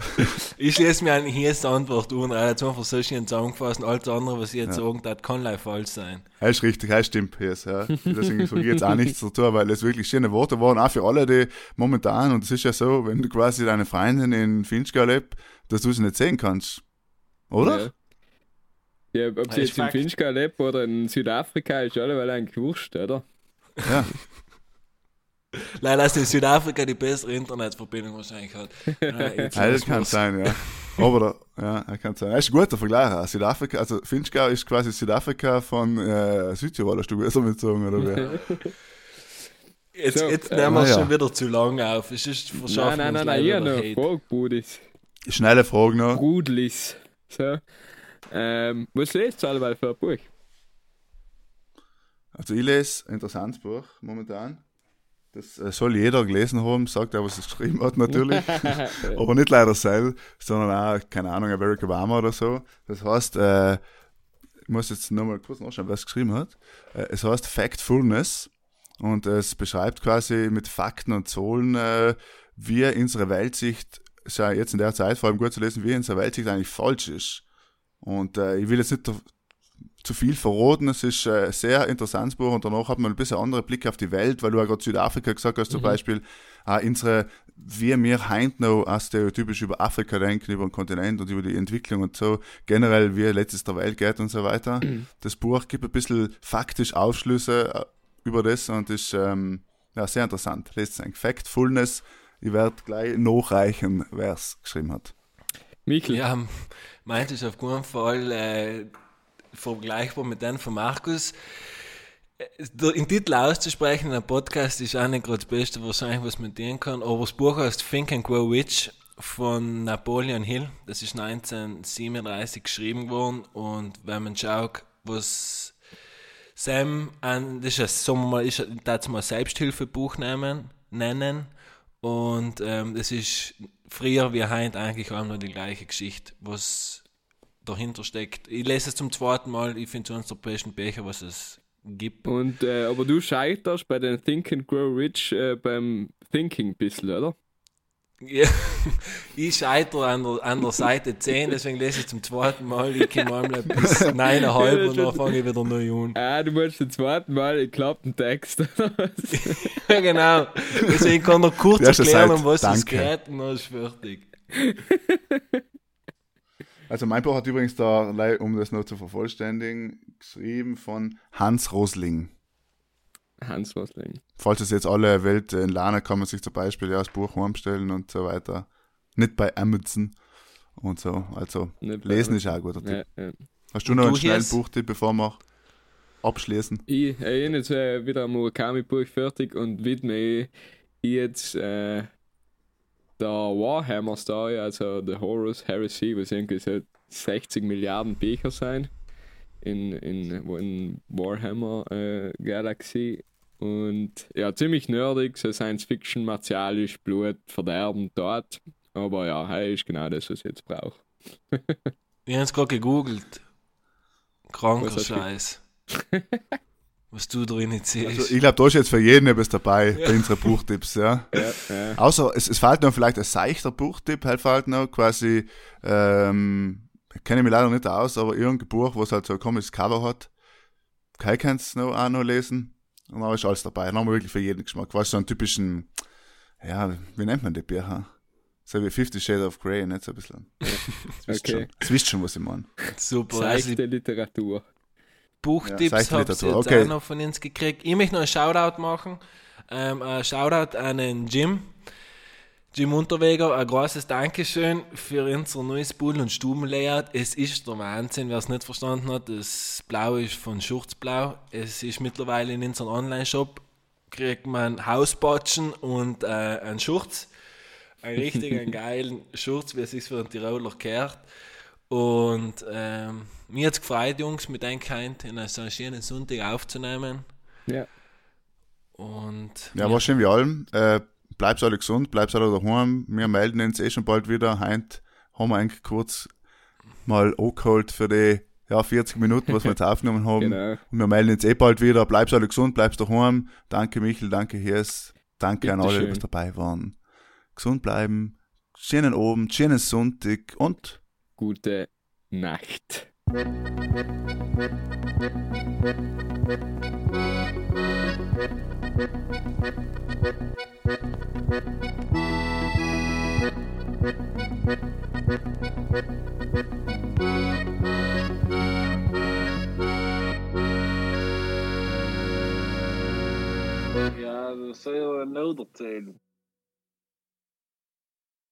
Ich schließe mir an die erste Antwort an, er hat einfach so schön zusammengefasst und alles andere, was ich jetzt sagen, das kann leider falsch sein. Das ist richtig, das stimmt, Piers, ja. Deswegen sage ich jetzt auch nichts dazu, weil es wirklich schöne Worte waren, auch für alle, die momentan, und es ist ja so, wenn du quasi deine Freundin in Finchgau lebt, dass du sie nicht sehen kannst. Oder? Ja, ja ob sie jetzt in. Finchgau lebt oder in Südafrika, ist alleweil eigentlich wurscht, oder? Ja. Leider, dass in Südafrika die bessere Internetverbindung wahrscheinlich hat. Ja, das kann sein, ja. Aber da, ja, das kann sein. Das ist ein guter Vergleich. Südafrika, also Finchgau ist quasi Südafrika von äh, Südtirol, hast du besser mitgezogen, oder wie? Jetzt, So, jetzt äh, nehmen wir es ja. schon wieder zu lang auf. Es ist Nein, verschaffen nein, nein, nein, leider hier noch. Hate. Vogelbudis. Schnelle Frage noch. Brudlis. So. Ähm, was lest du alleweil für ein Buch? Also ich lese ein interessantes Buch momentan. Das äh, soll jeder gelesen haben, sagt er, was es geschrieben hat natürlich. Aber nicht leider selbst, sondern auch, keine Ahnung, Barack Obama oder so. Das heißt, äh, ich muss jetzt nochmal kurz nachschauen, wer es geschrieben hat. Äh, es heißt Factfulness und es beschreibt quasi mit Fakten und Zahlen, äh, wie unsere Weltsicht, ist ja jetzt in der Zeit vor allem gut zu lesen, wie unsere Weltsicht eigentlich falsch ist. Und äh, ich will jetzt nicht zu viel verraten. Es ist äh, ein sehr interessantes Buch und danach hat man ein bisschen andere Blick auf die Welt, weil du ja gerade Südafrika gesagt hast, zum Beispiel, auch unsere, wie wir heint noch auch stereotypisch über Afrika denken, über den Kontinent und über die Entwicklung und so, generell wie letztes der Welt geht und so weiter. Das Buch gibt ein bisschen faktisch Aufschlüsse äh, über das und ist ähm, ja, sehr interessant. Lest es Factfulness. Ich werde gleich nachreichen, wer es geschrieben hat. Michel, Ja, meint ist auf keinen Fall äh, vergleichbar mit dem von Markus. Äh, Den Titel auszusprechen in einem Podcast ist auch nicht gerade das Beste was man tun kann. Aber das Buch heißt Think and Grow Rich von Napoleon Hill. Das ist 1937 geschrieben worden. Und wenn man schaut, was Sam, an, das ist ein, mal, ist ein, mal Selbsthilfebuch nehmen, nennen. Und ähm, das ist früher wie heute eigentlich auch noch die gleiche Geschichte, was dahinter steckt. Ich lese es zum zweiten Mal, ich finde es eines der besten Bücher, was es gibt. und, äh, aber du scheiterst bei den Think and Grow Rich äh, beim Thinking ein bisschen, oder? Ja, ich scheitere an der, an der Seite 10, deswegen lese ich zum zweiten Mal. Ich komme einmal bis 9,5 und dann fange ich wieder neu an. Ah, du musst zum zweiten Mal in klappen Text. Ja, genau. Deswegen kann er kurz erklären, um was es danke. geht und dann ist fertig. Also mein Buch hat übrigens da, um das noch zu vervollständigen, geschrieben von Hans Rosling. Hans Rosling. Falls es jetzt alle Welt in lernen, kann man sich zum Beispiel ja das Buch heimstellen und so weiter. Nicht bei Amazon und so. Also Nicht lesen ist auch ein guter Tipp. Ja, ja. Hast du Und noch du einen schnellen? Buchtipp, bevor wir abschließen? Ich habe jetzt äh, wieder ein Murakami-Buch fertig und widme ich jetzt äh, der Warhammer-Story, also The Horus Heresy, was irgendwie so 60 Milliarden Bücher sein in, in, in Warhammer äh, Galaxy. Und ja, ziemlich nerdig, so Science-Fiction, martialisch, Blut, Verderben, Tod. Aber ja, hey, ist genau das, was ich jetzt brauche. Ich habe es gerade gegoogelt. Kranker? Scheiß. Was du drin siehst. Also ich glaube, da ist jetzt für jeden etwas dabei bei unseren Buchtipps, ja. Ja, ja. Außer es, es fehlt noch vielleicht ein seichter Buchtipp, halt fehlt noch quasi, ähm, kenne ich mich leider nicht aus, aber irgendein Buch, was halt so ein komisches Cover hat. Kai kannst du noch, auch noch lesen. Und da ist alles dabei. Dann haben wir wirklich für jeden Geschmack. Quasi so einen typischen, ja, wie nennt man die Bücher? So wie Fifty Shades of Grey, nicht so ein bisschen. Wisst Okay. schon. Das wisst schon, was ich meine. Super. Also Seichte Literatur. Buchtipps Ja, habe ich jetzt okay. auch noch von uns gekriegt. Ich möchte noch einen Shoutout machen. Ähm, ein Shoutout an den Jim. Jim Unterweger, ein großes Dankeschön für unser neues Pool- und Stubenlayout. Es ist der Wahnsinn, wer es nicht verstanden hat. Das Blau ist von Schurzblau. Es ist mittlerweile in unserem Online-Shop. Kriegt man Hausbatschen und äh, einen Schurz. Einen richtigen geilen Schurz, wie es sich für einen Tiroler gehört. Und ähm, mir hat es gefreut, Jungs, mit einem Kind in so einen schönen Sonntag aufzunehmen. Ja. Und Ja, war schön wie allem. Äh, bleibst alle gesund, bleibst alle daheim. Wir melden uns eh schon bald wieder. Heint haben wir eigentlich kurz mal angeholt für die ja, 40 Minuten, was wir jetzt aufgenommen haben. Genau. Und wir melden uns eh bald wieder. Bleibst alle gesund, bleibst daheim. Danke Michel, danke Hirs. Danke an alle, die Bitteschön. was dabei waren. Gesund bleiben. Schönen Abend, schönen Sonntag und Gute Nacht. Ja, dat zou je wel nodig zijn.